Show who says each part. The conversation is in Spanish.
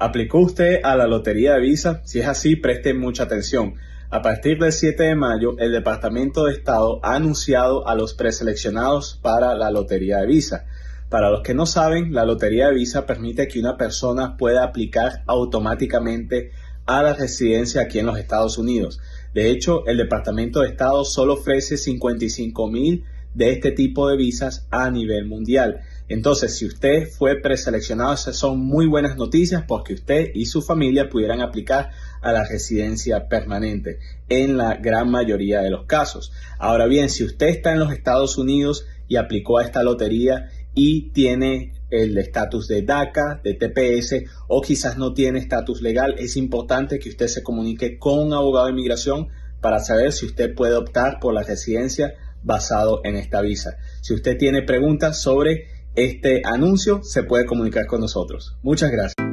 Speaker 1: ¿Aplicó usted a la Lotería de Visa? Si es así, preste mucha atención. A partir del 7 de mayo, el Departamento de Estado ha anunciado a los preseleccionados para la Lotería de Visa. Para los que no saben, la Lotería de Visa permite que una persona pueda aplicar automáticamente a la residencia aquí en los Estados Unidos. De hecho, el Departamento de Estado solo ofrece 55 mil de este tipo de visas a nivel mundial. Entonces, si usted fue preseleccionado, esas son muy buenas noticias porque usted y su familia pudieran aplicar a la residencia permanente en la gran mayoría de los casos. Ahora bien, si usted está en los Estados Unidos y aplicó a esta lotería y tiene el estatus de DACA, de TPS o quizás no tiene estatus legal, es importante que usted se comunique con un abogado de inmigración para saber si usted puede optar por la residencia basado en esta visa. Si usted tiene preguntas sobre este anuncio, se puede comunicar con nosotros. Muchas gracias.